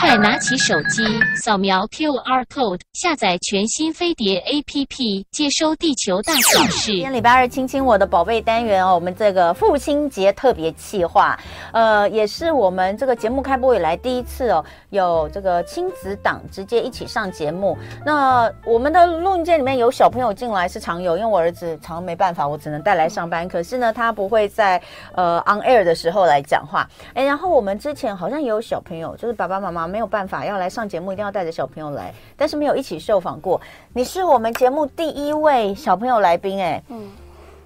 快拿起手机，扫描 QR code，下载全新飞碟 APP，接收地球大小事。今天礼拜二，亲亲我的宝贝单元哦，我们这个父亲节特别企划，呃，也是我们这个节目开播以来第一次哦，有这个亲子档直接一起上节目。那我们的录音间里面有小朋友进来是常有，因为我儿子常没办法，我只能带来上班。可是呢，他不会在呃 on air 的时候来讲话。哎，然后我们之前好像也有小朋友，就是爸爸。妈妈没有办法要来上节目，一定要带着小朋友来，但是没有一起受访过。你是我们节目第一位小朋友来宾，哎，嗯，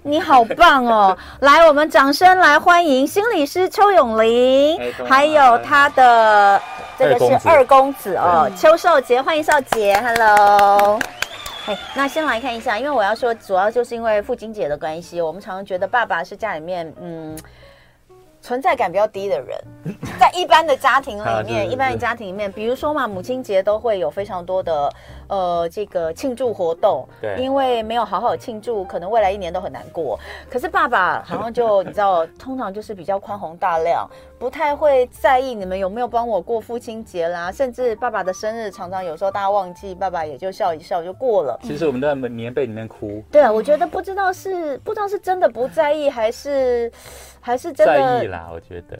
你好棒哦！来，我们掌声来欢迎心理师邱永林，还有他的这个是二公子哦，邱少杰，欢迎少杰，Hello。哎，那先来看一下，因为我要说，主要就是因为父亲节的关系，我们常常觉得爸爸是家里面，嗯。存在感比较低的人，在一般的家庭里面，一般的家庭里面，比如说嘛，母亲节都会有非常多的呃这个庆祝活动，对，因为没有好好庆祝，可能未来一年都很难过。可是爸爸 好像就你知道，通常就是比较宽宏大量，不太会在意你们有没有帮我过父亲节啦，甚至爸爸的生日，常常有时候大家忘记，爸爸也就笑一笑就过了。其实我们都在棉被里面哭。对啊，我觉得不知道是不知道是真的不在意，还是。还是真的在意啦，我觉得。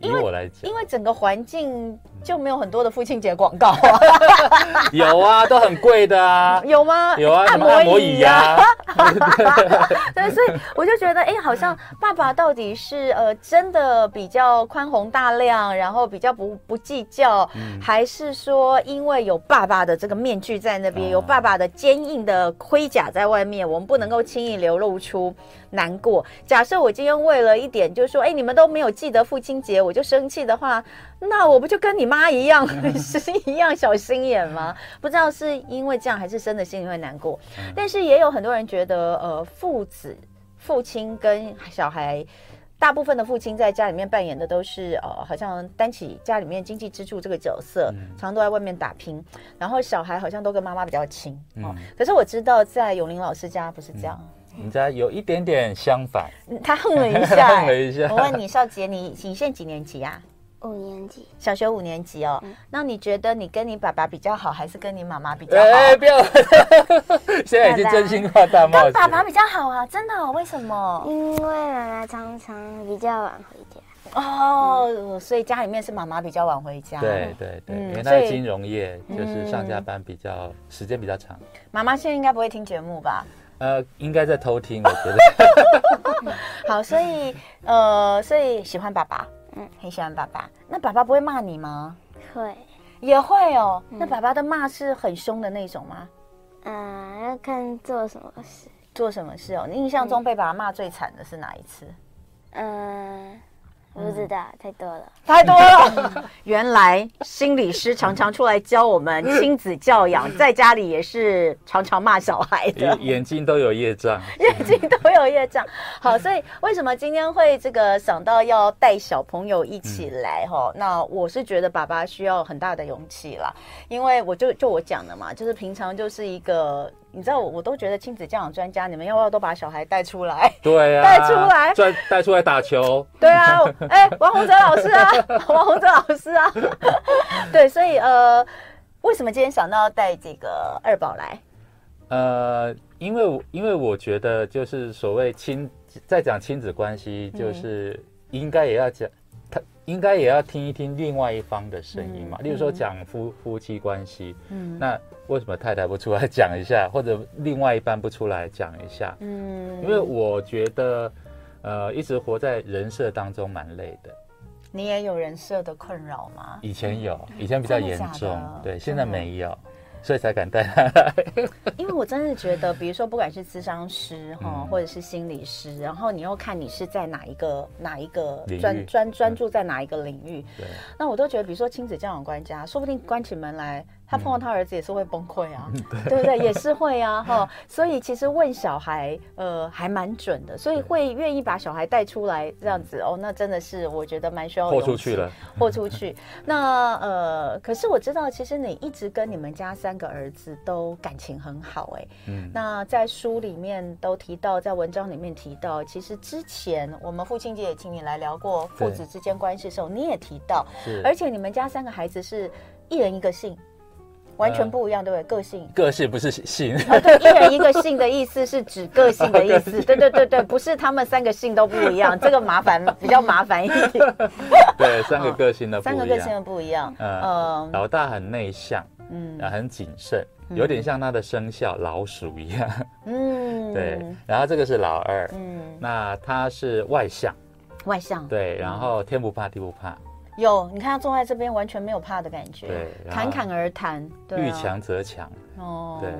以我来讲，因为整个环境就没有很多的父亲节广告啊。有啊，都很贵的啊。有吗？有啊，按摩椅呀。对，所以我就觉得，哎，好像爸爸到底是呃真的比较宽宏大量，然后比较不不计较，嗯、还是说因为有爸爸的这个面具在那边，有爸爸的坚硬的盔甲在外面，我们不能够轻易流露出难过。假设我今天为了一点，就是说，哎，你们都没有记得父亲节，我就生气的话，那我不就跟你妈一样，是一样小心眼吗？不知道是因为这样，还是真的心里会难过。但是也有很多人觉得，呃，父子、父亲跟小孩，大部分的父亲在家里面扮演的都是，呃，好像担起家里面经济支柱这个角色，常常都在外面打拼。然后小孩好像都跟妈妈比较亲。哦，可是我知道在永林老师家不是这样。你家有一点点相反。他哼了一下，哼了一下。我问你，少杰，你你现在几年级啊？五年级，小学五年级哦。嗯、那你觉得你跟你爸爸比较好，还是跟你妈妈比较好？哎、欸，不要！现在已经真心话大冒险。跟爸爸比较好啊，真的、哦？为什么？因为妈妈常常比较晚回家。哦，嗯、所以家里面是妈妈比较晚回家。对对对，嗯、因为他是金融业，就是上下班比较、嗯、时间比较长。妈妈现在应该不会听节目吧？呃，应该在偷听，我觉得。好，所以呃，所以喜欢爸爸，嗯，很喜欢爸爸。那爸爸不会骂你吗？会，也会哦。嗯、那爸爸的骂是很凶的那种吗？嗯，要看做什么事。做什么事哦？你印象中被爸爸骂最惨的是哪一次？嗯。不知道，太多了，太多了。原来心理师常常出来教我们亲子教养，在家里也是常常骂小孩的。眼睛都有业障，眼睛都有业障。好，所以为什么今天会这个想到要带小朋友一起来哈？嗯、那我是觉得爸爸需要很大的勇气啦，因为我就就我讲的嘛，就是平常就是一个。你知道我我都觉得亲子教养专家，你们要不要都把小孩带出来？对呀、啊，带出来，带带出来打球。对啊，哎、欸，王洪哲老师啊，王洪哲老师啊，对，所以呃，为什么今天想到要带这个二宝来？呃，因为因为我觉得就是所谓亲，在讲亲子关系，就是应该也要讲。应该也要听一听另外一方的声音嘛，嗯、例如说讲夫夫妻关系，嗯，那为什么太太不出来讲一下，或者另外一半不出来讲一下？嗯，因为我觉得，呃，一直活在人设当中蛮累的。你也有人设的困扰吗？以前有，以前比较严重，对，现在没有。所以才敢带。他来，因为我真的觉得，比如说不管是咨商师哈，嗯、或者是心理师，然后你又看你是在哪一个哪一个专专专注在哪一个领域，对，那我都觉得，比如说亲子教养专家，说不定关起门来他碰到他儿子也是会崩溃啊，对不对？也是会啊，哈。所以其实问小孩，呃，还蛮准的，所以会愿意把小孩带出来这样子哦，那真的是我觉得蛮需要豁出去了，豁出去。那呃，可是我知道，其实你一直跟你们家三个儿子都感情很好，哎，嗯。那在书里面都提到，在文章里面提到，其实之前我们父亲节也请你来聊过父子之间关系的时候，你也提到，是，而且你们家三个孩子是一人一个姓。完全不一样，对不对？个性，个性不是姓。啊，对，一人一个姓的意思是指个性的意思。对对对对，不是他们三个姓都不一样，这个麻烦比较麻烦一点。对，三个个性的。三个个性的不一样。嗯，老大很内向，嗯，很谨慎，有点像他的生肖老鼠一样。嗯，对。然后这个是老二，嗯，那他是外向，外向。对，然后天不怕地不怕。有，你看他坐在这边，完全没有怕的感觉，对，侃侃而谈，遇强则强。哦，对，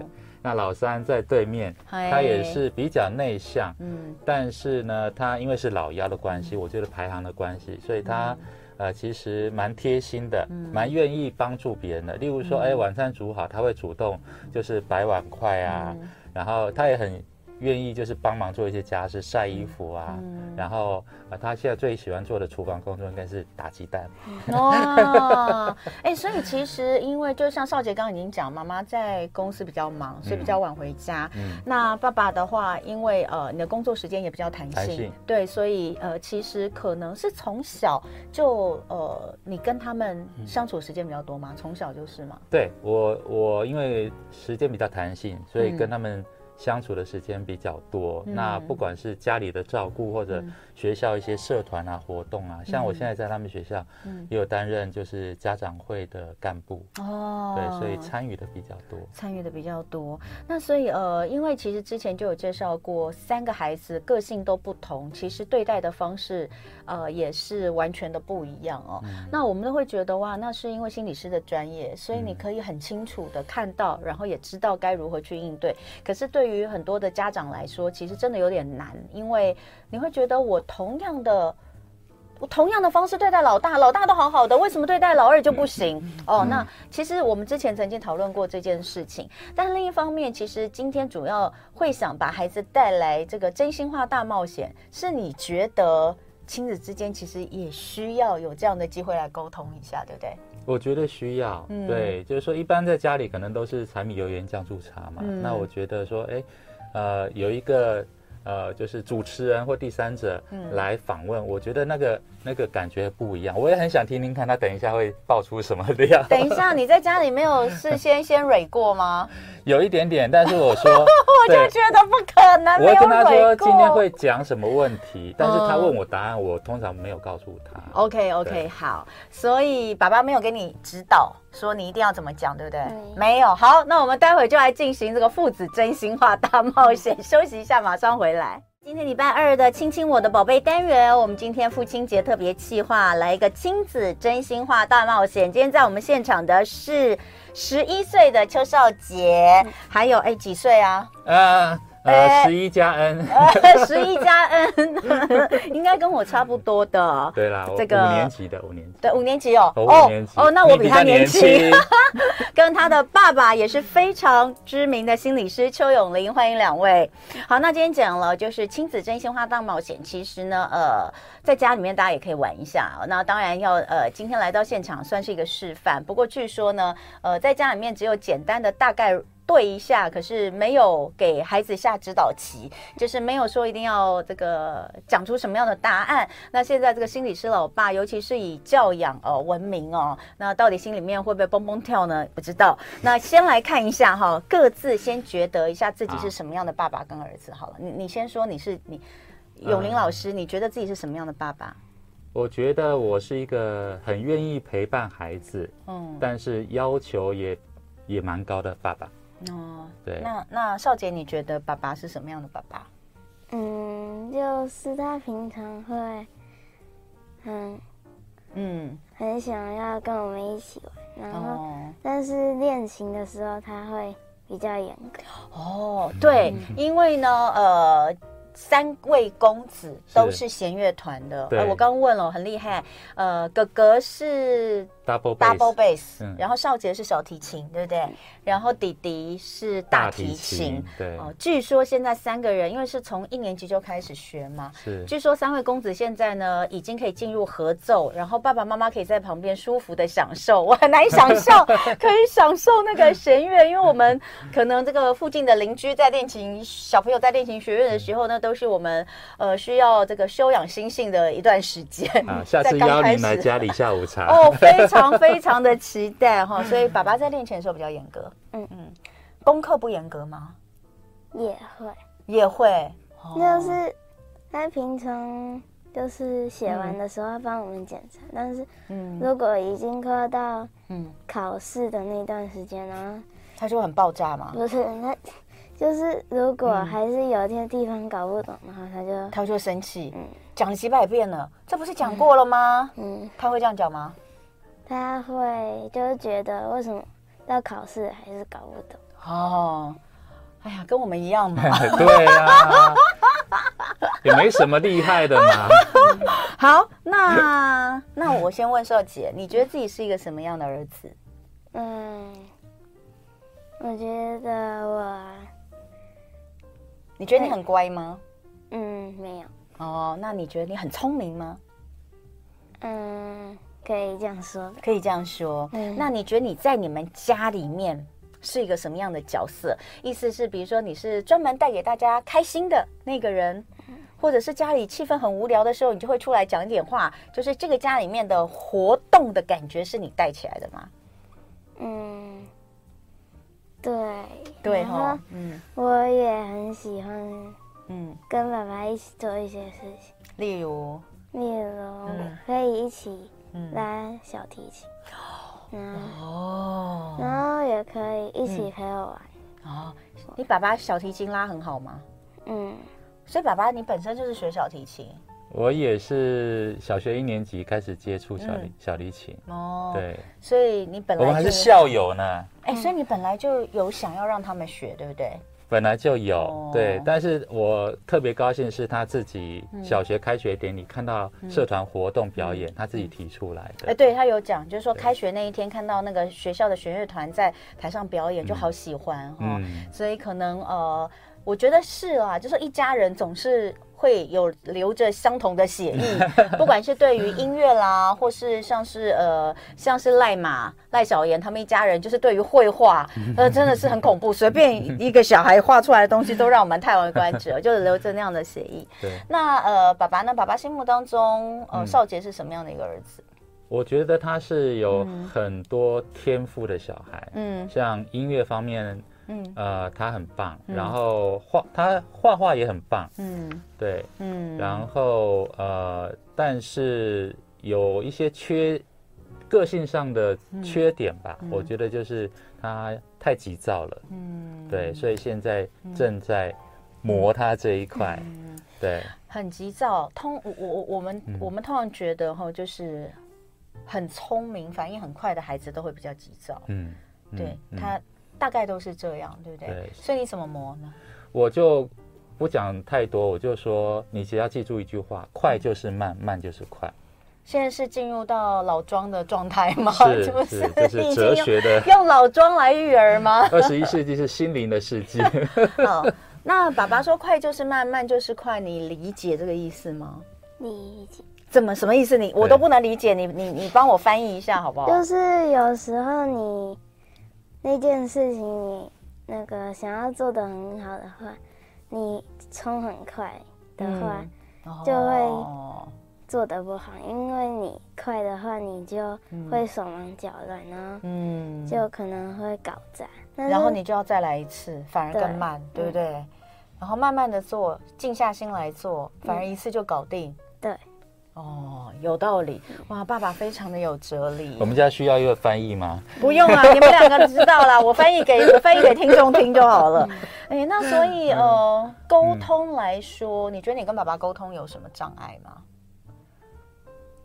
那老三在对面，他也是比较内向，嗯，但是呢，他因为是老幺的关系，我觉得排行的关系，所以他呃其实蛮贴心的，蛮愿意帮助别人的。例如说，哎，晚餐煮好，他会主动就是摆碗筷啊，然后他也很。愿意就是帮忙做一些家事、晒衣服啊，嗯、然后啊，他现在最喜欢做的厨房工作应该是打鸡蛋。哦，哎、欸，所以其实因为就像少杰刚刚已经讲，妈妈在公司比较忙，所以比较晚回家。嗯，那爸爸的话，因为呃你的工作时间也比较弹性，对，所以呃其实可能是从小就呃你跟他们相处时间比较多吗？从小就是吗？对我我因为时间比较弹性，所以跟他们、嗯。相处的时间比较多，嗯、那不管是家里的照顾或者学校一些社团啊、活动啊，嗯、像我现在在他们学校，也有担任就是家长会的干部哦，对，所以参与的比较多，参与的比较多。那所以呃，因为其实之前就有介绍过，三个孩子个性都不同，其实对待的方式呃也是完全的不一样哦。嗯、那我们都会觉得哇，那是因为心理师的专业，所以你可以很清楚的看到，然后也知道该如何去应对。可是对对于很多的家长来说，其实真的有点难，因为你会觉得我同样的，我同样的方式对待老大，老大都好好的，为什么对待老二就不行？哦，那其实我们之前曾经讨论过这件事情，但另一方面，其实今天主要会想把孩子带来这个真心话大冒险，是你觉得亲子之间其实也需要有这样的机会来沟通一下，对不对？我觉得需要，嗯、对，就是说，一般在家里可能都是柴米油盐酱醋茶嘛。嗯、那我觉得说，哎，呃，有一个呃，就是主持人或第三者来访问，嗯、我觉得那个。那个感觉不一样，我也很想听听看他等一下会爆出什么料。等一下，你在家里没有事先先蕊过吗？有一点点，但是我说，我就觉得不可能。我会跟他说今天会讲什么问题，但是他问我答案，我通常没有告诉他。OK OK，好，所以爸爸没有给你指导，说你一定要怎么讲，对不对？没有。好，那我们待会就来进行这个父子真心话大冒险。休息一下，马上回来。今天礼拜二的亲亲我的宝贝单元，我们今天父亲节特别企划，来一个亲子真心话大冒险。今天在我们现场的是十一岁的邱少杰，还有哎几岁啊？啊。呃，十一加 N，十一加 N，应该跟我差不多的。对啦，这个五年级的五年级，对五年级哦，哦哦，那我比他年轻。跟他的爸爸也是非常知名的心理师邱永林，欢迎两位。好，那今天讲了就是亲子真心话大冒险。其实呢，呃，在家里面大家也可以玩一下。那当然要呃，今天来到现场算是一个示范。不过据说呢，呃，在家里面只有简单的大概。对一下，可是没有给孩子下指导棋，就是没有说一定要这个讲出什么样的答案。那现在这个心理师老爸，尤其是以教养呃闻名哦，那到底心里面会不会蹦蹦跳呢？不知道。那先来看一下哈，各自先觉得一下自己是什么样的爸爸跟儿子好了。你你先说，你是你永林老师，你觉得自己是什么样的爸爸？我觉得我是一个很愿意陪伴孩子，嗯，但是要求也也蛮高的爸爸。哦，对，那那少杰，你觉得爸爸是什么样的爸爸？嗯，就是他平常会很嗯很想要跟我们一起玩，然后、哦、但是练琴的时候他会比较严格。哦，对，嗯、因为呢，呃。三位公子都是弦乐团的。呃，我刚问了，很厉害。呃，哥哥是 double double bass，然后少杰是小提琴，对不对？然后弟弟是大提琴。对。哦，据说现在三个人，因为是从一年级就开始学嘛。是。据说三位公子现在呢，已经可以进入合奏，然后爸爸妈妈可以在旁边舒服的享受。我很难想象可以享受那个弦乐，因为我们可能这个附近的邻居在练琴，小朋友在练琴学院的时候呢。都是我们呃需要这个修养心性的一段时间啊。下次邀你来家里下午茶哦，非常非常的期待哈。所以爸爸在练琴的时候比较严格，嗯嗯，功课不严格吗？也会也会，就是他平常就是写完的时候要帮我们检查，嗯、但是嗯，如果已经快到嗯考试的那段时间呢，他就很爆炸吗？不是他。就是如果还是有一些地方搞不懂，的话他就他就生气，嗯，讲了几百遍了，这不是讲过了吗？嗯，他会这样讲吗？他会就是觉得为什么要考试还是搞不懂？哦，哎呀，跟我们一样嘛，对啊，也没什么厉害的嘛。好，那那我先问少姐，你觉得自己是一个什么样的儿子？嗯，我觉得我。你觉得你很乖吗？嗯，没有。哦，那你觉得你很聪明吗？嗯，可以这样说，可以这样说。嗯，那你觉得你在你们家里面是一个什么样的角色？意思是，比如说你是专门带给大家开心的那个人，或者是家里气氛很无聊的时候，你就会出来讲一点话，就是这个家里面的活动的感觉是你带起来的吗？嗯。对。对哈，嗯，我也很喜欢，嗯，跟爸爸一起做一些事情，例如，例如可以一起拉小提琴，哦，然后也可以一起陪我玩。哦，你爸爸小提琴拉很好吗？嗯，所以爸爸你本身就是学小提琴。我也是小学一年级开始接触小提、嗯、小提琴哦，对，所以你本来我们还是校友呢。哎、欸，所以你本来就有想要让他们学，对不对？本来就有，哦、对。但是我特别高兴是他自己小学开学典礼、嗯、看到社团活动表演，嗯、他自己提出来的。哎、欸，对他有讲，就是说开学那一天看到那个学校的弦乐团在台上表演，就好喜欢哈。嗯哦、所以可能呃，我觉得是啊，就是一家人总是。会有流着相同的血意，不管是对于音乐啦，或是像是呃，像是赖马赖小妍他们一家人，就是对于绘画，呃，真的是很恐怖，随便一个小孩画出来的东西都让我们叹为观止，就是流着那样的血液。对，那呃，爸爸呢？爸爸心目当中，呃，少杰是什么样的一个儿子？我觉得他是有很多天赋的小孩，嗯，像音乐方面。嗯，呃，他很棒，然后画他画画也很棒，嗯，对，嗯，然后呃，但是有一些缺个性上的缺点吧，我觉得就是他太急躁了，嗯，对，所以现在正在磨他这一块，对，很急躁，通我我我们我们通常觉得哈，就是很聪明、反应很快的孩子都会比较急躁，嗯，对他。大概都是这样，对不对？对。所以你怎么磨呢？我就不讲太多，我就说，你只要记住一句话：快就是慢，慢就是快。现在是进入到老庄的状态吗？是，是，这是哲学的，用老庄来育儿吗？二十一世纪是心灵的世纪。好，那爸爸说快就是慢，慢就是快，你理解这个意思吗？理解。怎么什么意思？你我都不能理解，你你你帮我翻译一下好不好？就是有时候你。那件事情你那个想要做的很好的话，你冲很快的话，就会做的不好。因为你快的话，你就会手忙脚乱，然后嗯，就可能会搞砸。然后你就要再来一次，反而更慢，对不对？然后慢慢的做，静下心来做，反而一次就搞定。对。哦，有道理哇！爸爸非常的有哲理。我们家需要一个翻译吗？不用啊，你们两个知道啦，我翻译给我翻译给听众听就好了。哎，那所以呃，沟通来说，你觉得你跟爸爸沟通有什么障碍吗？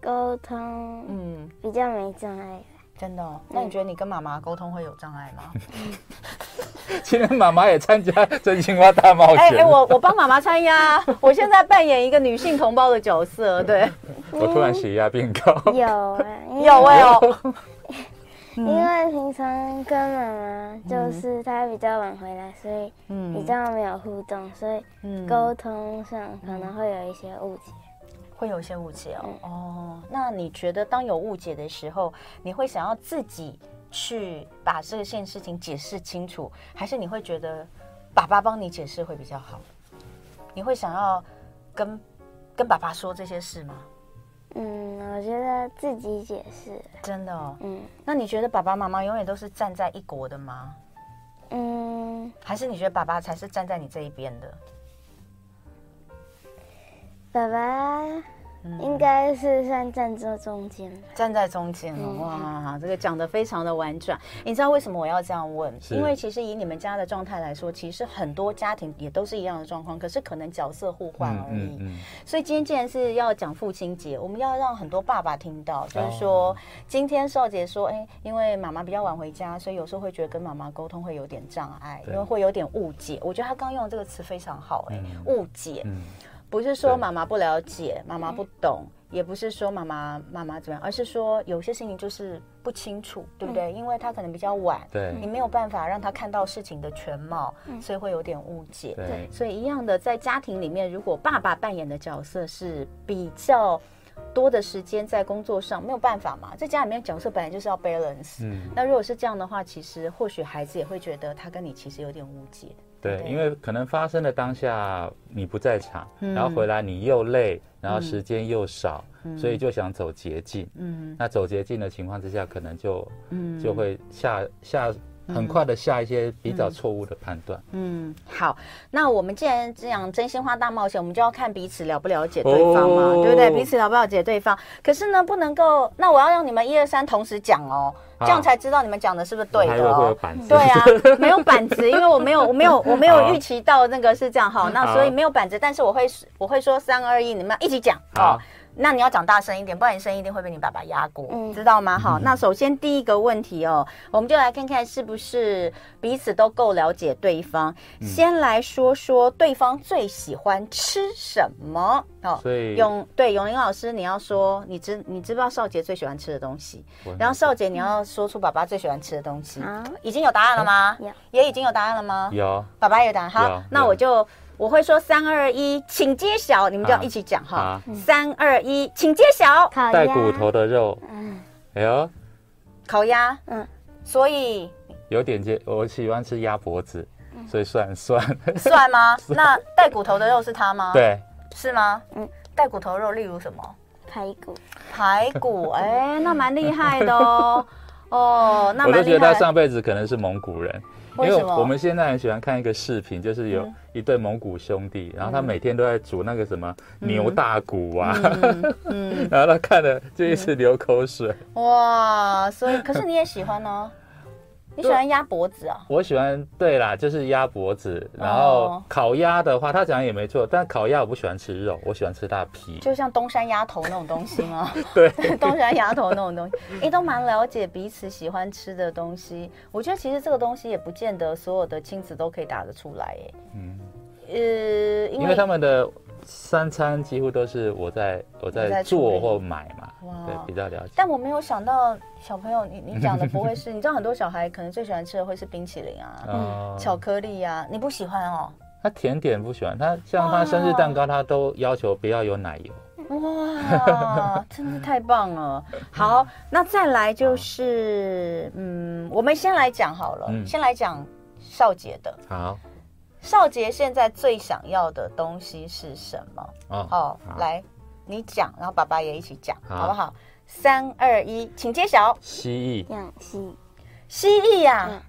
沟通，嗯，比较没障碍。真的？那你觉得你跟妈妈沟通会有障碍吗？今天妈妈也参加真心话大冒险。哎哎，我我帮妈妈参加，我现在扮演一个女性同胞的角色。对，我突然血压变高。有啊，有哎哦。因为平常跟妈妈就是她比较晚回来，所以比较没有互动，所以沟通上可能会有一些误解。会有一些误解哦。哦，那你觉得当有误解的时候，你会想要自己去把这件事情解释清楚，还是你会觉得爸爸帮你解释会比较好？你会想要跟跟爸爸说这些事吗？嗯，我觉得自己解释。真的哦。嗯，那你觉得爸爸妈妈永远都是站在一国的吗？嗯，还是你觉得爸爸才是站在你这一边的？爸爸。应该是算站在中间，站在中间哇，这个讲的非常的婉转。你知道为什么我要这样问？因为其实以你们家的状态来说，其实很多家庭也都是一样的状况，可是可能角色互换而已。所以今天既然是要讲父亲节，我们要让很多爸爸听到，就是说今天少杰说，哎，因为妈妈比较晚回家，所以有时候会觉得跟妈妈沟通会有点障碍，因为会有点误解。我觉得他刚用的这个词非常好，哎，误解。不是说妈妈不了解，妈妈不懂，也不是说妈妈妈妈怎么样，而是说有些事情就是不清楚，对不对？因为他可能比较晚，对，你没有办法让他看到事情的全貌，所以会有点误解。对，所以一样的，在家庭里面，如果爸爸扮演的角色是比较多的时间在工作上，没有办法嘛，在家里面角色本来就是要 balance。嗯，那如果是这样的话，其实或许孩子也会觉得他跟你其实有点误解。对，因为可能发生的当下你不在场，嗯、然后回来你又累，然后时间又少，嗯、所以就想走捷径。嗯，那走捷径的情况之下，可能就嗯。就会下下。很快的下一些比较错误的判断。嗯，好，那我们既然这样真心话大冒险，我们就要看彼此了不了解对方嘛，哦、对不对？彼此了不了解对方。可是呢，不能够，那我要让你们一二三同时讲哦，这样才知道你们讲的是不是对的哦。对啊，没有板子，因为我没有，我没有，我没有预期到那个是这样哈。那所以没有板子，但是我会我会说三二一，你们要一起讲哦。那你要讲大声一点，不然你声音一定会被你爸爸压过，嗯、知道吗？好，那首先第一个问题哦，我们就来看看是不是彼此都够了解对方。嗯、先来说说对方最喜欢吃什么哦。所以永对永林老师，你要说你知你知不知道少杰最喜欢吃的东西？然后少杰你要说出爸爸最喜欢吃的东西。嗯、已经有答案了吗？也已经有答案了吗？有，爸爸也有答案。好，那我就。我会说三二一，请揭晓，你们就要一起讲哈。三二一，请揭晓。带骨头的肉，嗯，哎呦，烤鸭，嗯，所以有点接，我喜欢吃鸭脖子，所以算算算吗？那带骨头的肉是它吗？对，是吗？嗯，带骨头肉例如什么？排骨，排骨，哎，那蛮厉害的哦。哦，那。我都觉得他上辈子可能是蒙古人。因为我们现在很喜欢看一个视频，就是有一对蒙古兄弟，然后他每天都在煮那个什么牛大骨啊，嗯。然后他看了就一直流口水。哇，所以可是你也喜欢呢？你喜欢鸭脖子啊？我喜欢，对啦，就是鸭脖子。然后烤鸭的话，他讲也没错，但烤鸭我不喜欢吃肉，我喜欢吃它皮。就像东山鸭头那种东西吗？对，东山鸭头那种东西，你都蛮了解彼此喜欢吃的东西。我觉得其实这个东西也不见得所有的亲子都可以答得出来，哎，嗯，呃，因为他们的。三餐几乎都是我在我在做或买嘛，哇对，比较了解。但我没有想到小朋友，你你讲的 不会是，你知道很多小孩可能最喜欢吃的会是冰淇淋啊，嗯、巧克力啊，你不喜欢哦？他甜点不喜欢，他像他生日蛋糕，他都要求不要有奶油。哇，真的太棒了！好，那再来就是，嗯，我们先来讲好了，嗯、先来讲少杰的。好。少杰现在最想要的东西是什么？哦，好，来，你讲，然后爸爸也一起讲，好不好？三二一，请揭晓。蜥蜴。养蜥。蜥蜴呀？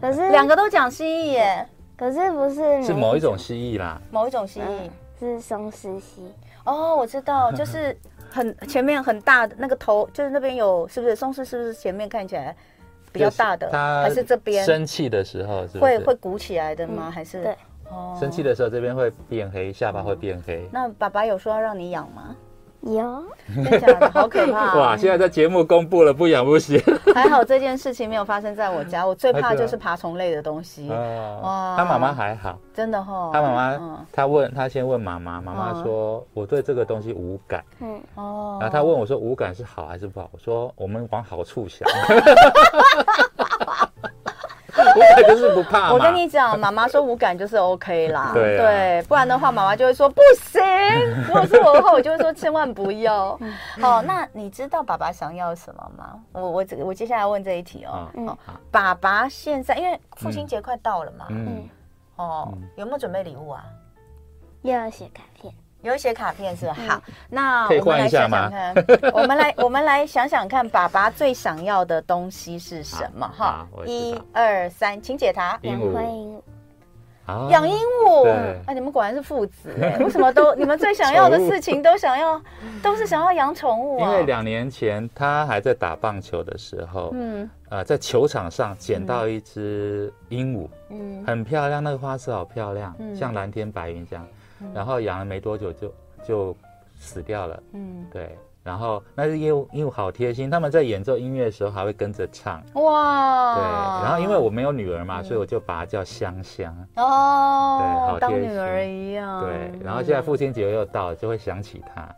可是两个都讲蜥蜴耶。可是不是？是某一种蜥蜴啦。某一种蜥蜴是松狮蜥。哦，我知道，就是很前面很大的那个头，就是那边有，是不是？松狮是不是前面看起来？比较大的，还是这边生气的时候是会会鼓起来的吗？还是对，哦，生气的时候这边会变黑，下巴会变黑。那爸爸有说要让你养吗？有，真的假的？好可怕、啊！哇，现在在节目公布了，不养不行。还好这件事情没有发生在我家，我最怕就是爬虫类的东西。哦、哇，他妈妈还好，真的哈、哦。他妈妈，嗯、他问他先问妈妈，妈妈说、嗯、我对这个东西无感。嗯哦。然后他问我说无感是好还是不好？我说我们往好处想。无感就是不怕。我跟你讲，妈妈说无感就是 OK 啦。对，对，不然的话，妈妈就会说不行。如果是我的话，我就会说千万不要。好，那你知道爸爸想要什么吗？我我我接下来问这一题哦。嗯。爸爸现在因为父亲节快到了嘛。嗯。哦，有没有准备礼物啊？要写卡片。有写卡片是吧？好，那 我们来想想看，我们来我们来想想看，爸爸最想要的东西是什么？哈，一二三，请解答。养鹦鹉。养鹦鹉。哎，你们果然是父子哎！为什么都你们最想要的事情都想要，都是想要养宠物啊？因为两年前他还在打棒球的时候，嗯，呃，在球场上捡到一只鹦鹉，嗯，很漂亮，那个花色好漂亮，像蓝天白云这样。然后养了没多久就就死掉了。嗯，对。然后那是鹦鹉，鹦鹉好贴心，他们在演奏音乐的时候还会跟着唱。哇。对。然后因为我没有女儿嘛，所以我就把它叫香香。哦。对，好贴心。当女儿一样。对。然后现在父亲节又到了，就会想起他。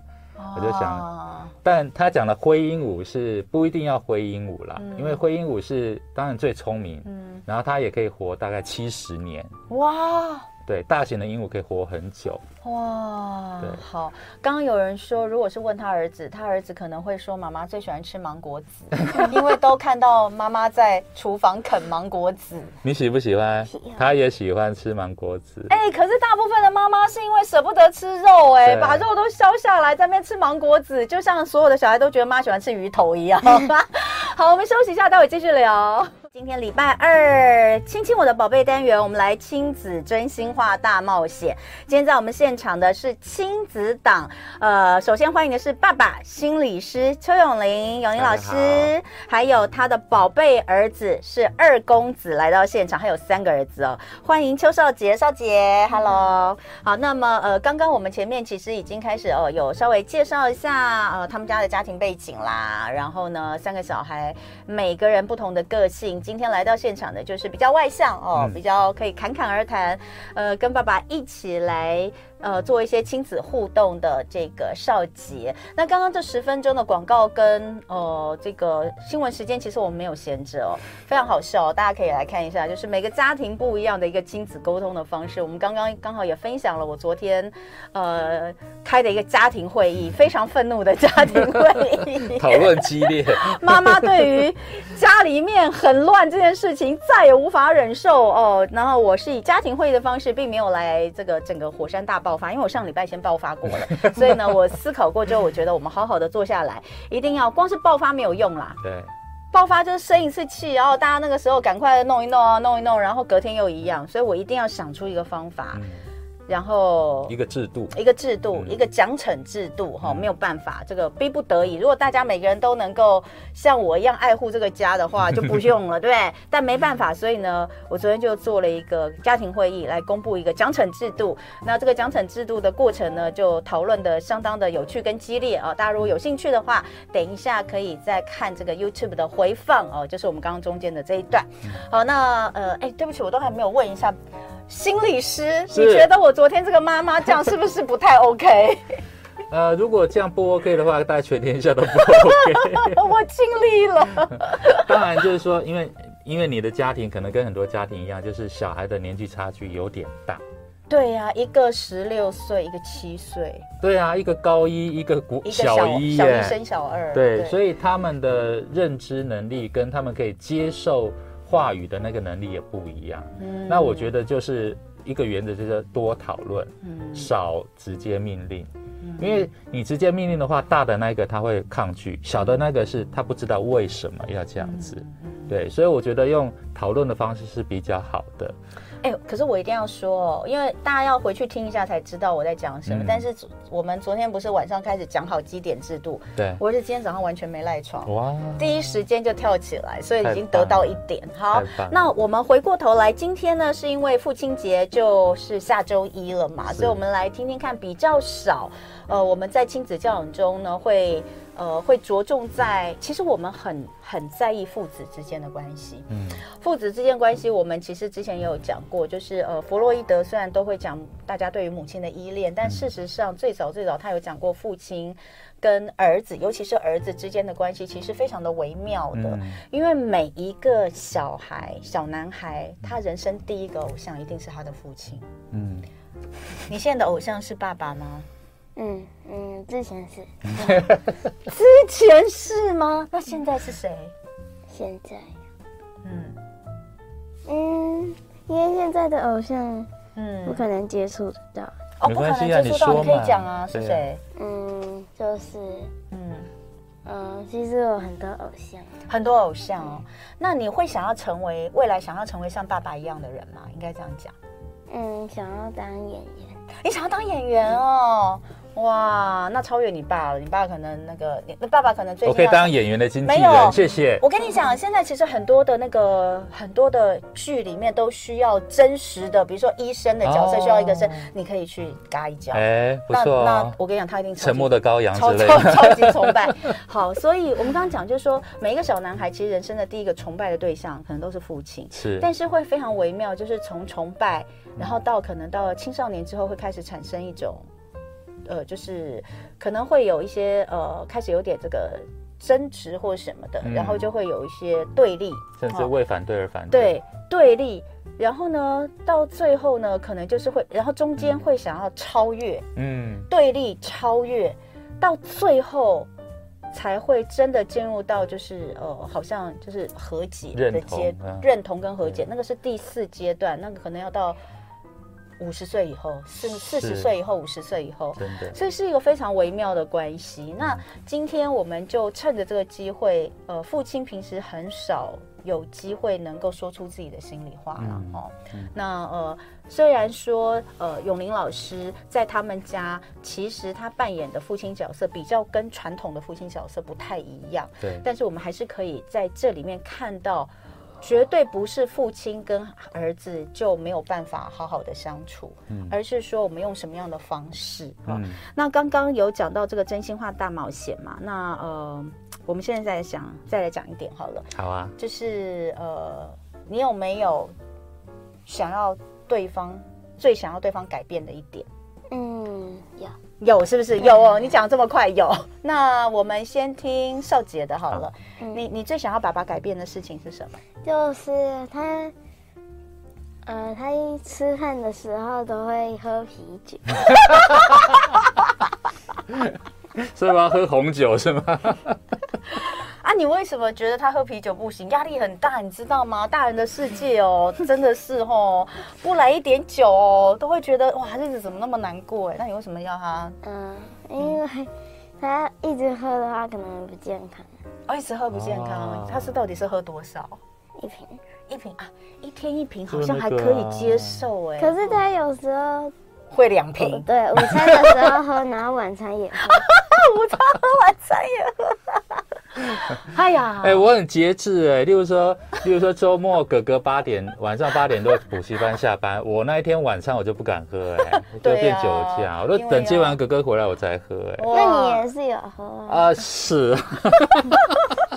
我就想，但他讲的灰鹦鹉是不一定要灰鹦鹉啦，因为灰鹦鹉是当然最聪明。嗯。然后它也可以活大概七十年。哇。对，大型的鹦鹉可以活很久。哇，对，好。刚刚有人说，如果是问他儿子，他儿子可能会说：“妈妈最喜欢吃芒果籽，因为都看到妈妈在厨房啃芒果籽。”你喜不喜欢？喜欢。他也喜欢吃芒果籽。哎，可是大部分的妈妈是因为舍不得吃肉，哎，把肉都削下来，在那边吃芒果籽，就像所有的小孩都觉得妈喜欢吃鱼头一样。好，我们休息一下，待会继续聊。今天礼拜二，亲亲我的宝贝单元，我们来亲子真心话大冒险。今天在我们现场的是亲子档，呃，首先欢迎的是爸爸心理师邱永林，永林老师，还有他的宝贝儿子是二公子来到现场，还有三个儿子哦。欢迎邱少杰，少杰，Hello。好，那么呃，刚刚我们前面其实已经开始哦，有稍微介绍一下呃他们家的家庭背景啦，然后呢，三个小孩每个人不同的个性。今天来到现场的就是比较外向哦，嗯、比较可以侃侃而谈，呃，跟爸爸一起来。呃，做一些亲子互动的这个少杰，那刚刚这十分钟的广告跟呃这个新闻时间，其实我们没有闲着哦，非常好笑，大家可以来看一下，就是每个家庭不一样的一个亲子沟通的方式。我们刚刚刚好也分享了我昨天呃开的一个家庭会议，非常愤怒的家庭会议，讨论激烈。妈妈对于家里面很乱这件事情再也无法忍受哦，然后我是以家庭会议的方式，并没有来这个整个火山大爆发，因为我上礼拜先爆发过了，所以呢，我思考过之后，我觉得我们好好的坐下来，一定要光是爆发没有用啦。对，爆发就是生一次气，然后大家那个时候赶快弄一弄啊，弄一弄，然后隔天又一样，所以我一定要想出一个方法。嗯然后一个制度，一个制度，嗯、一个奖惩制度，哈、嗯，没有办法，这个逼不得已。如果大家每个人都能够像我一样爱护这个家的话，就不用了，对不对？但没办法，所以呢，我昨天就做了一个家庭会议，来公布一个奖惩制度。那这个奖惩制度的过程呢，就讨论的相当的有趣跟激烈啊。大家如果有兴趣的话，等一下可以再看这个 YouTube 的回放哦，就是我们刚刚中间的这一段。好，那呃，哎，对不起，我都还没有问一下。心理师，你觉得我昨天这个妈妈这样是不是不太 OK？呃，如果这样不 OK 的话，大家全天下都不 OK。我尽力了。当然，就是说，因为因为你的家庭可能跟很多家庭一样，就是小孩的年纪差距有点大。对呀、啊，一个十六岁，一个七岁。对啊，一个高一，一个古小，小一，小一升小二。对，对所以他们的认知能力跟他们可以接受。话语的那个能力也不一样，嗯，那我觉得就是一个原则，就是多讨论，嗯，少直接命令，嗯，因为你直接命令的话，大的那个他会抗拒，小的那个是他不知道为什么要这样子，对，所以我觉得用讨论的方式是比较好的。哎、欸，可是我一定要说哦，因为大家要回去听一下才知道我在讲什么。嗯、但是我们昨天不是晚上开始讲好基点制度？对，我是今天早上完全没赖床，哇，第一时间就跳起来，所以已经得到一点。好，那我们回过头来，今天呢是因为父亲节就是下周一了嘛，所以我们来听听看比较少。呃，我们在亲子教养中呢会。呃，会着重在，其实我们很很在意父子之间的关系。嗯，父子之间关系，我们其实之前也有讲过，就是呃，弗洛伊德虽然都会讲大家对于母亲的依恋，但事实上最早最早他有讲过父亲跟儿子，尤其是儿子之间的关系，其实非常的微妙的。嗯，因为每一个小孩，小男孩，他人生第一个偶像一定是他的父亲。嗯，你现在的偶像是爸爸吗？嗯嗯，之前是，之前是吗？那现在是谁？现在，嗯嗯，因为现在的偶像，嗯，不可能接触得到。哦，不可能接触到，你可以讲啊，是谁？嗯，就是，嗯嗯，其实有很多偶像，很多偶像哦。那你会想要成为未来想要成为像爸爸一样的人吗？应该这样讲。嗯，想要当演员。你想要当演员哦？哇，那超越你爸了。你爸可能那个，那爸爸可能最近我可以当演员的经纪人。没有，谢谢。我跟你讲，现在其实很多的那个很多的剧里面都需要真实的，比如说医生的角色需要一个生，你可以去嘎一脚。哎，不错。那我跟你讲，他一定沉默的羔羊之类的，超超级崇拜。好，所以我们刚刚讲就是说，每一个小男孩其实人生的第一个崇拜的对象可能都是父亲，是，但是会非常微妙，就是从崇拜，然后到可能到了青少年之后会开始产生一种。呃，就是可能会有一些呃，开始有点这个争执或什么的，嗯、然后就会有一些对立，甚至为反对而反对，对对立。然后呢，到最后呢，可能就是会，然后中间会想要超越，嗯，对立超越，到最后才会真的进入到就是呃，好像就是和解的阶，认同跟和解，那个是第四阶段，那个可能要到。五十岁以后，四四十岁以后，五十岁以后，真的，所以是一个非常微妙的关系。嗯、那今天我们就趁着这个机会，呃，父亲平时很少有机会能够说出自己的心里话了哦。嗯嗯、那呃，虽然说呃，永林老师在他们家，其实他扮演的父亲角色比较跟传统的父亲角色不太一样，对。但是我们还是可以在这里面看到。绝对不是父亲跟儿子就没有办法好好的相处，嗯，而是说我们用什么样的方式啊？嗯，那刚刚有讲到这个真心话大冒险嘛？那呃，我们现在在想再来讲一点好了。好啊，就是呃，你有没有想要对方最想要对方改变的一点？嗯，有。有是不是有哦？你讲这么快有？那我们先听少杰的好了。好你你最想要爸爸改变的事情是什么？就是他，呃，他一吃饭的时候都会喝啤酒。是吗？喝红酒是吗？啊，你为什么觉得他喝啤酒不行？压力很大，你知道吗？大人的世界哦，真的是哦，不来一点酒哦，都会觉得哇，日子怎么那么难过哎？那你为什么要他？嗯，因为他一直喝的话可能不健康。哦，一直喝不健康，哦、他是到底是喝多少？一瓶，一瓶啊，一天一瓶好像还可以接受哎。可是他有时候会两瓶，对，午餐的时候喝，然后晚餐也喝，午餐喝，晚餐也喝。哎呀，哎，我很节制哎。例如说，例如说周末哥哥八点晚上八点多补习班下班，我那一天晚上我就不敢喝哎，就变酒驾，我都等接完哥哥回来我再喝哎。那你也是有喝啊？是。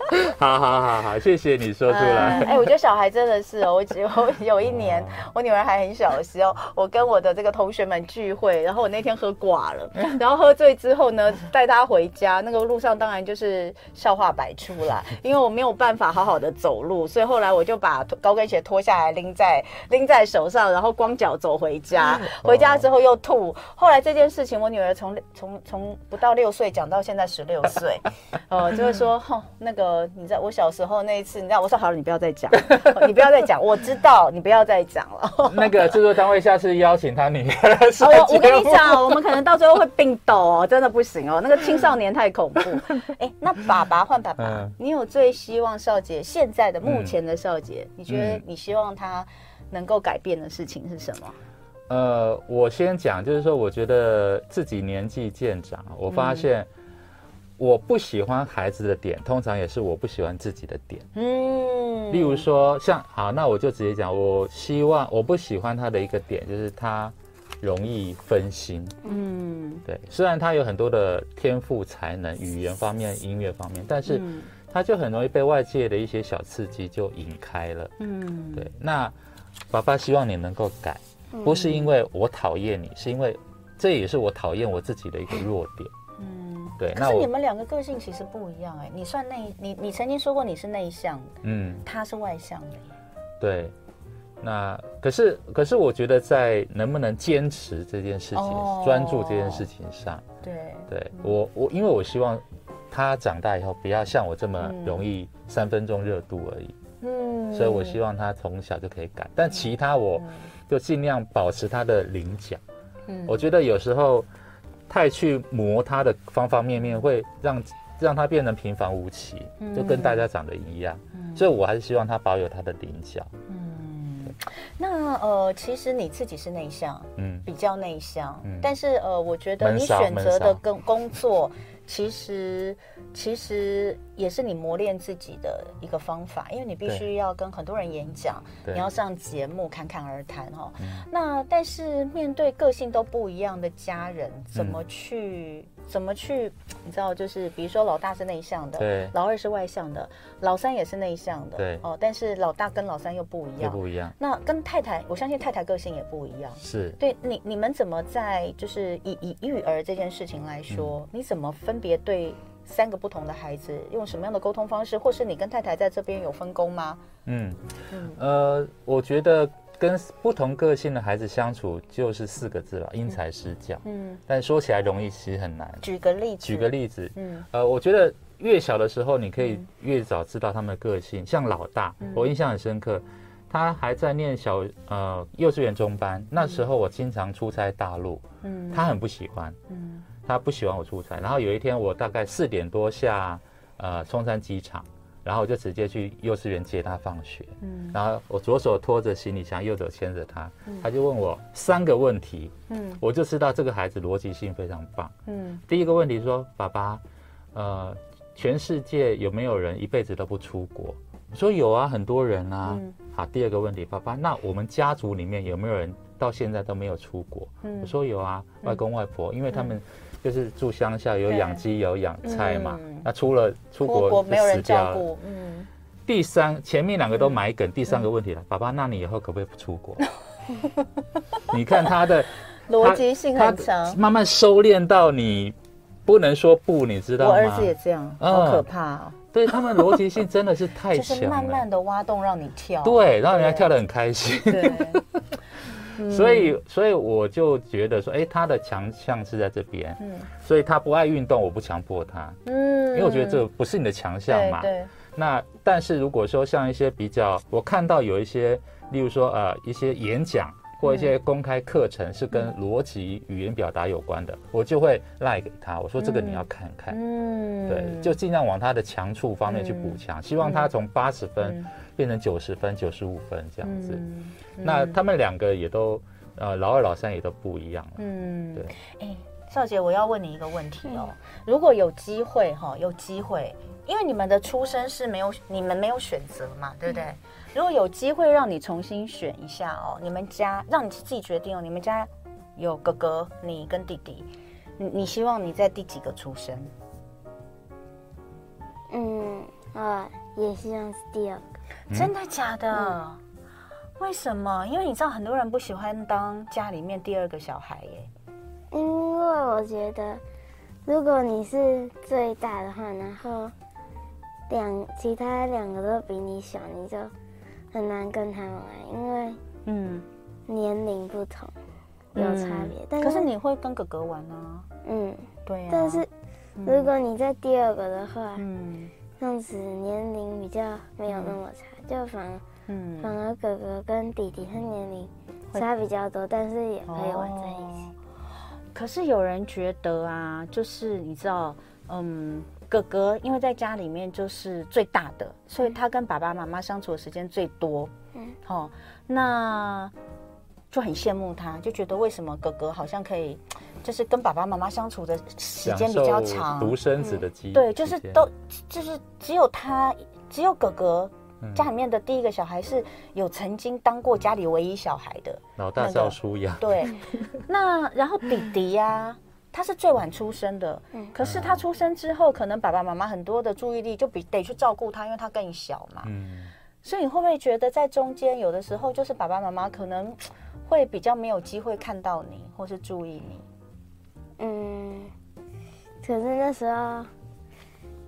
好好好好，谢谢你说出来。哎，我觉得小孩真的是哦，我只有有一年，我女儿还很小的时候，我跟我的这个同学们聚会，然后我那天喝挂了，然后喝醉之后呢，带她回家，那个路上当然就是笑话百出啦，因为我没有办法好好的走路，所以后来我就把高跟鞋脱下来拎在拎在手上，然后光脚走回家。回家之后又吐，后来这件事情我女儿从从从不到六岁讲到现在十六岁，哦，就会说，哼那个。你知道我小时候那一次，你知道我说好了，你不要再讲，你不要再讲，我知道你不要再讲了。那个制作单位下次邀请他女儿。我我跟你讲，我们可能到最后会病倒哦，真的不行哦，那个青少年太恐怖。哎，那爸爸换爸爸，嗯、你有最希望少杰现在的目前的少杰，嗯、你觉得你希望他能够改变的事情是什么？呃，我先讲，就是说，我觉得自己年纪渐长，我发现我不喜欢孩子的点，通常也是我不喜欢自己的点。嗯，例如说，像好，那我就直接讲，我希望我不喜欢他的一个点，就是他容易分心。嗯，对，虽然他有很多的天赋才能，语言方面、音乐方面，但是他就很容易被外界的一些小刺激就引开了。嗯，对，那爸爸希望你能够改。不是因为我讨厌你，是因为这也是我讨厌我自己的一个弱点。嗯，对。可是你们两个个性其实不一样哎，你算内，你你曾经说过你是内向的，嗯，他是外向的。对。那可是可是我觉得在能不能坚持这件事情，专注这件事情上，对对，我我因为我希望他长大以后不要像我这么容易三分钟热度而已。嗯，所以我希望他从小就可以改，但其他我。就尽量保持他的棱角。嗯，我觉得有时候太去磨他的方方面面，会让让他变成平凡无奇，就跟大家长得一样。嗯，所以我还是希望他保有他的棱角。嗯，那呃，其实你自己是内向，嗯，比较内向，嗯，但是呃，我觉得你选择的跟工作。其实，其实也是你磨练自己的一个方法，因为你必须要跟很多人演讲，你要上节目侃侃而谈哈。那但是面对个性都不一样的家人，怎么去？嗯怎么去？你知道，就是比如说，老大是内向的，对，老二是外向的，老三也是内向的，对，哦，但是老大跟老三又不一样，不一样。那跟太太，我相信太太个性也不一样，是。对你，你们怎么在就是以以育儿这件事情来说，嗯、你怎么分别对三个不同的孩子用什么样的沟通方式，或是你跟太太在这边有分工吗？嗯嗯，呃，我觉得。跟不同个性的孩子相处就是四个字吧，因材施教。嗯，但说起来容易，其实很难。举个例子，举个例子，嗯，呃，我觉得越小的时候，你可以越早知道他们的个性。像老大，我印象很深刻，他还在念小呃幼稚园中班，那时候我经常出差大陆，嗯，他很不喜欢，嗯，他不喜欢我出差。然后有一天我大概四点多下呃松山机场。然后我就直接去幼稚园接他放学，嗯，然后我左手拖着行李箱，右手牵着他，嗯，他就问我三个问题，嗯，我就知道这个孩子逻辑性非常棒，嗯，第一个问题说，爸爸，呃，全世界有没有人一辈子都不出国？我说有啊，很多人啊，嗯，好，第二个问题，爸爸，那我们家族里面有没有人到现在都没有出国？嗯，我说有啊，外公外婆，因为他们。就是住乡下，有养鸡，有养菜嘛。那出了出国，没有人照顾。嗯。第三，前面两个都埋梗，第三个问题了，爸爸，那你以后可不可以不出国？你看他的 逻辑性很强，慢慢收敛到你不能说不，你知道吗？我儿子也这样，好可怕哦。对，他们逻辑性真的是太强了。就是慢慢的挖洞让你跳。对，让人家跳得很开心。对。所以，所以我就觉得说，哎，他的强项是在这边，嗯，所以他不爱运动，我不强迫他，嗯，因为我觉得这不是你的强项嘛，对，对。那但是如果说像一些比较，我看到有一些，例如说呃一些演讲或一些公开课程是跟逻辑语言表达有关的，我就会赖给他，我说这个你要看看，嗯，对，就尽量往他的强处方面去补强，希望他从八十分。变成九十分、九十五分这样子，嗯嗯、那他们两个也都，呃，老二、老三也都不一样了。嗯，对。哎、欸，少杰，我要问你一个问题哦。嗯、如果有机会哈，有机会，因为你们的出生是没有，你们没有选择嘛，对不对？嗯、如果有机会让你重新选一下哦，你们家让你自己决定哦，你们家有哥哥，你跟弟弟，你你希望你在第几个出生？嗯啊，也希望是第二个。真的假的？嗯、为什么？因为你知道很多人不喜欢当家里面第二个小孩耶。因为我觉得，如果你是最大的话，然后两其他两个都比你小，你就很难跟他们玩，因为嗯年龄不同有差别。但是可是你会跟哥哥玩啊？嗯，对啊。但是如果你在第二个的话，嗯，这样子年龄比较没有那么差。就反而，嗯，反而哥哥跟弟弟他年龄差比较多，但是也可以玩在一起。可是有人觉得啊，就是你知道，嗯，哥哥因为在家里面就是最大的，所以他跟爸爸妈妈相处的时间最多。嗯，哦，那就很羡慕他，就觉得为什么哥哥好像可以，就是跟爸爸妈妈相处的时间比较长，独生子的机、嗯、对，就是都就是只有他，只有哥哥。家里面的第一个小孩是有曾经当过家里唯一小孩的，老大叫书一样。对，那然后弟弟呀、啊，他是最晚出生的，可是他出生之后，可能爸爸妈妈很多的注意力就比得去照顾他，因为他更小嘛。嗯，所以你会不会觉得在中间有的时候，就是爸爸妈妈可能会比较没有机会看到你，或是注意你？嗯，可是那时候。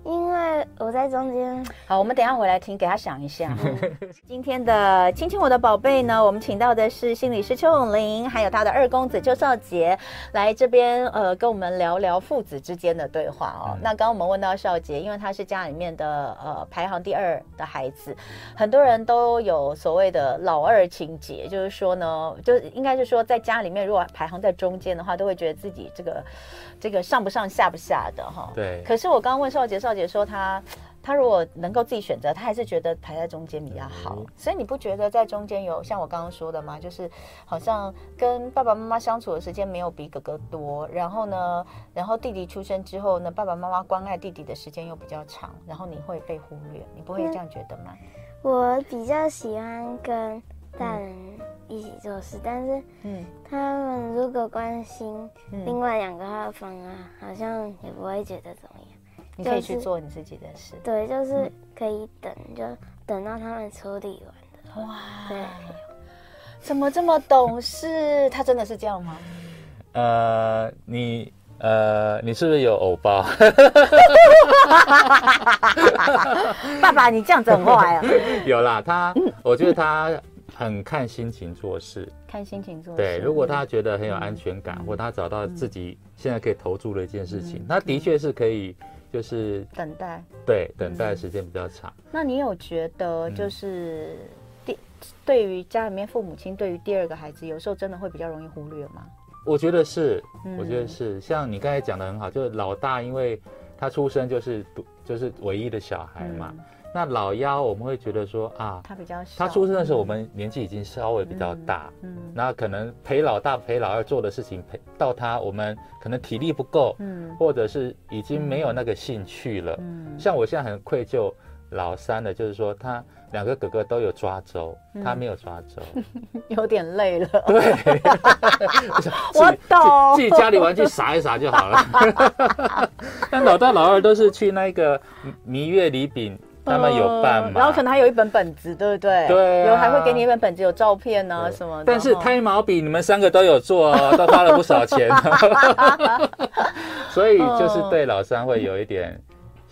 因为我在中间。好，我们等一下回来听，给他想一下。今天的亲亲我的宝贝呢，我们请到的是心理师邱永林，还有他的二公子邱少杰来这边，呃，跟我们聊聊父子之间的对话哦。嗯、那刚刚我们问到少杰，因为他是家里面的呃排行第二的孩子，很多人都有所谓的老二情节，就是说呢，就应该是说在家里面如果排行在中间的话，都会觉得自己这个这个上不上下不下的哈。对。可是我刚刚问少杰，少。姐说他，他如果能够自己选择，他还是觉得排在中间比较好。嗯、所以你不觉得在中间有像我刚刚说的吗？就是好像跟爸爸妈妈相处的时间没有比哥哥多，然后呢，然后弟弟出生之后呢，爸爸妈妈关爱弟弟的时间又比较长，然后你会被忽略，你不会这样觉得吗？我比较喜欢跟大人一起做事，嗯、但是嗯，他们如果关心另外两个号房啊，嗯、好像也不会觉得怎么样。你可以去做你自己的事，对，就是可以等，嗯、就等到他们处理完的。哇，对，怎么这么懂事？他真的是这样吗？呃，你呃，你是不是有偶包？爸爸，你这样子很坏啊！有啦，他，我觉得他很看心情做事，看心情做事。对，如果他觉得很有安全感，嗯、或他找到自己现在可以投注的一件事情，嗯、他的确是可以。就是等待，对，等待时间比较长。嗯。那你有觉得，就是第对于家里面父母亲对于第二个孩子，有时候真的会比较容易忽略吗？我觉得是，我觉得是。像你刚才讲的很好，就是老大，因为他出生就是独就是唯一的小孩嘛。嗯那老幺，我们会觉得说啊，他比较小，他出生的时候，我们年纪已经稍微比较大，嗯，那可能陪老大陪老二做的事情，陪到他，我们可能体力不够，嗯，或者是已经没有那个兴趣了，嗯，像我现在很愧疚老三的，就是说他两个哥哥都有抓周，他没有抓周，有点累了，对，我懂，自己家里玩具撒一撒就好了，但老大老二都是去那个蜜月礼饼。他们有办嘛、嗯？然后可能还有一本本子，对不对？对、啊，有还会给你一本本子，有照片啊什么的。但是胎毛笔你们三个都有做哦，都花了不少钱，所以就是对老三会有一点。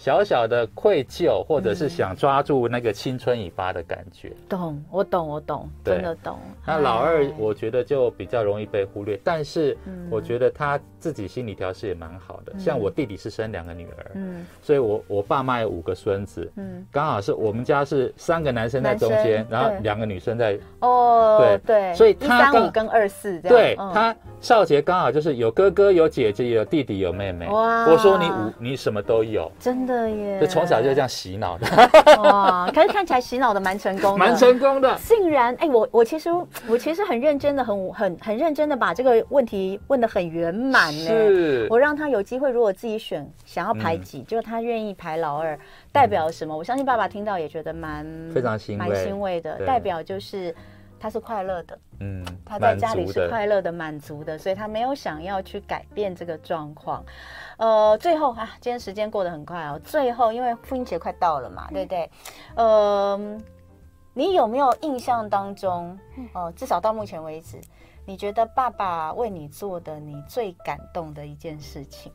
小小的愧疚，或者是想抓住那个青春尾巴的感觉。懂，我懂，我懂，真的懂。那老二，我觉得就比较容易被忽略，但是我觉得他自己心理调适也蛮好的。像我弟弟是生两个女儿，嗯，所以我我爸妈有五个孙子，嗯，刚好是我们家是三个男生在中间，然后两个女生在哦，对对，所以他三五跟二四这样。对他少杰刚好就是有哥哥有姐姐有弟弟有妹妹。哇，我说你五你什么都有，真的。对耶，就从小就这样洗脑的 哇！可是看起来洗脑的蛮成功的，蛮成功的。竟然哎，我我其实我其实很认真的，很很很认真的把这个问题问的很圆满呢。是，我让他有机会，如果自己选想要排几，就是他愿意排老二，代表什么？我相信爸爸听到也觉得蛮非常欣慰，蛮欣慰的。代表就是他是快乐的，嗯，他在家里是快乐的、满足的，所以他没有想要去改变这个状况。呃，最后啊，今天时间过得很快哦。最后，因为父亲节快到了嘛，对不对？呃，你有没有印象当中，哦、呃，至少到目前为止，你觉得爸爸为你做的你最感动的一件事情？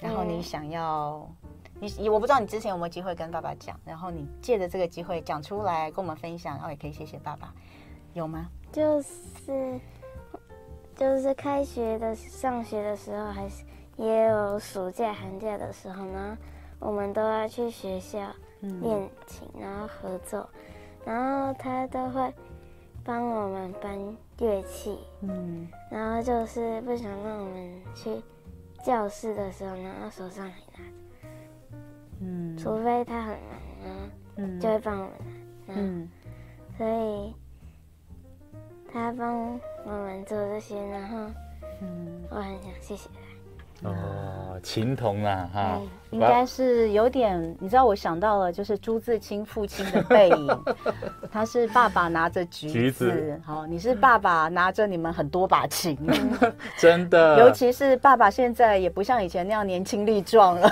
然后你想要，你我不知道你之前有没有机会跟爸爸讲，然后你借着这个机会讲出来跟我们分享，然后也可以谢谢爸爸，有吗？就是就是开学的上学的时候还是。也有暑假、寒假的时候呢，我们都要去学校练琴，然后合作，然后他都会帮我们搬乐器，嗯，然后就是不想让我们去教室的时候，然后手上还拿着除非他很忙啊，嗯，就会帮我们拿，嗯，所以他帮我们做这些，然后，嗯，我很想谢谢他。哦，情同啊，哈，应该是有点，你知道，我想到了，就是朱自清父亲的背影，他是爸爸拿着橘子，橘子。好，你是爸爸拿着你们很多把琴，真的，尤其是爸爸现在也不像以前那样年轻力壮了，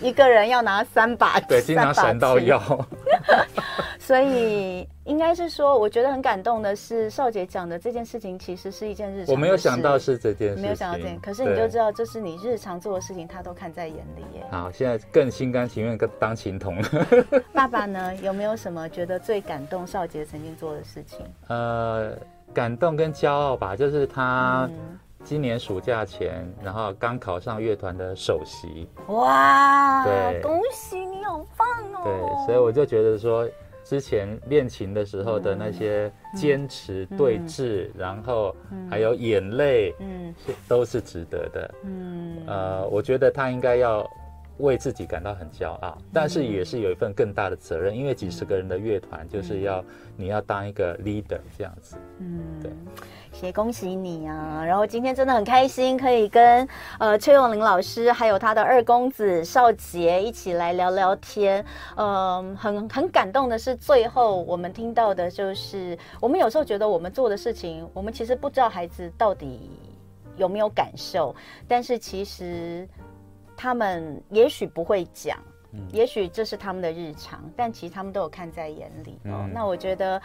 一个人要拿三把，对，经常闪到腰。所以应该是说，我觉得很感动的是少杰讲的这件事情，其实是一件日常。我没有想到是这件事，没有想到这件，可是你就知道，这是你日常做的事情，他都看在眼里耶。好，现在更心甘情愿跟当琴童了。爸爸呢，有没有什么觉得最感动少杰曾经做的事情？呃，感动跟骄傲吧，就是他今年暑假前，然后刚考上乐团的首席。哇，对，恭喜你，好棒哦！对，所以我就觉得说。之前练琴的时候的那些坚持、对峙，然后还有眼泪，嗯，都是值得的。嗯，呃，我觉得他应该要为自己感到很骄傲，但是也是有一份更大的责任，因为几十个人的乐团就是要你要当一个 leader 这样子。嗯，对。也恭喜你啊！然后今天真的很开心，可以跟呃崔永林老师还有他的二公子少杰一起来聊聊天。嗯、呃，很很感动的是，最后我们听到的就是，我们有时候觉得我们做的事情，我们其实不知道孩子到底有没有感受，但是其实他们也许不会讲。也许这是他们的日常，但其实他们都有看在眼里哦。嗯、那我觉得，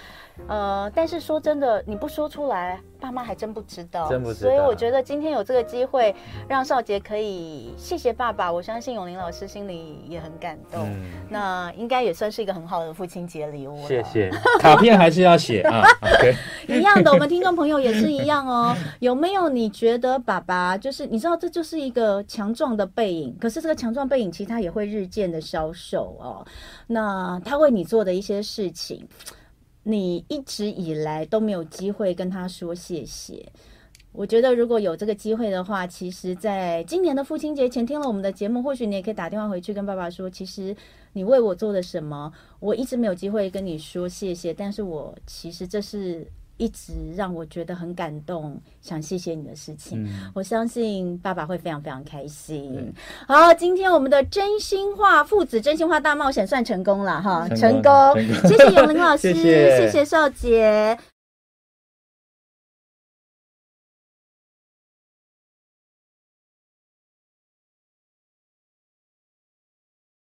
呃，但是说真的，你不说出来，爸妈还真不知道。真不知道。所以我觉得今天有这个机会，让少杰可以谢谢爸爸。我相信永林老师心里也很感动。嗯、那应该也算是一个很好的父亲节礼物。谢谢。卡片还是要写啊。OK。一样的，我们听众朋友也是一样哦。有没有你觉得爸爸就是你知道这就是一个强壮的背影？可是这个强壮背影其实他也会日渐的消瘦哦，那他为你做的一些事情，你一直以来都没有机会跟他说谢谢。我觉得如果有这个机会的话，其实在今年的父亲节前听了我们的节目，或许你也可以打电话回去跟爸爸说，其实你为我做了什么，我一直没有机会跟你说谢谢，但是我其实这是。一直让我觉得很感动，想谢谢你的事情，嗯、我相信爸爸会非常非常开心。嗯、好，今天我们的真心话父子真心话大冒险算成功了哈，成功，成功，谢谢永玲老师，谢谢，谢谢少杰。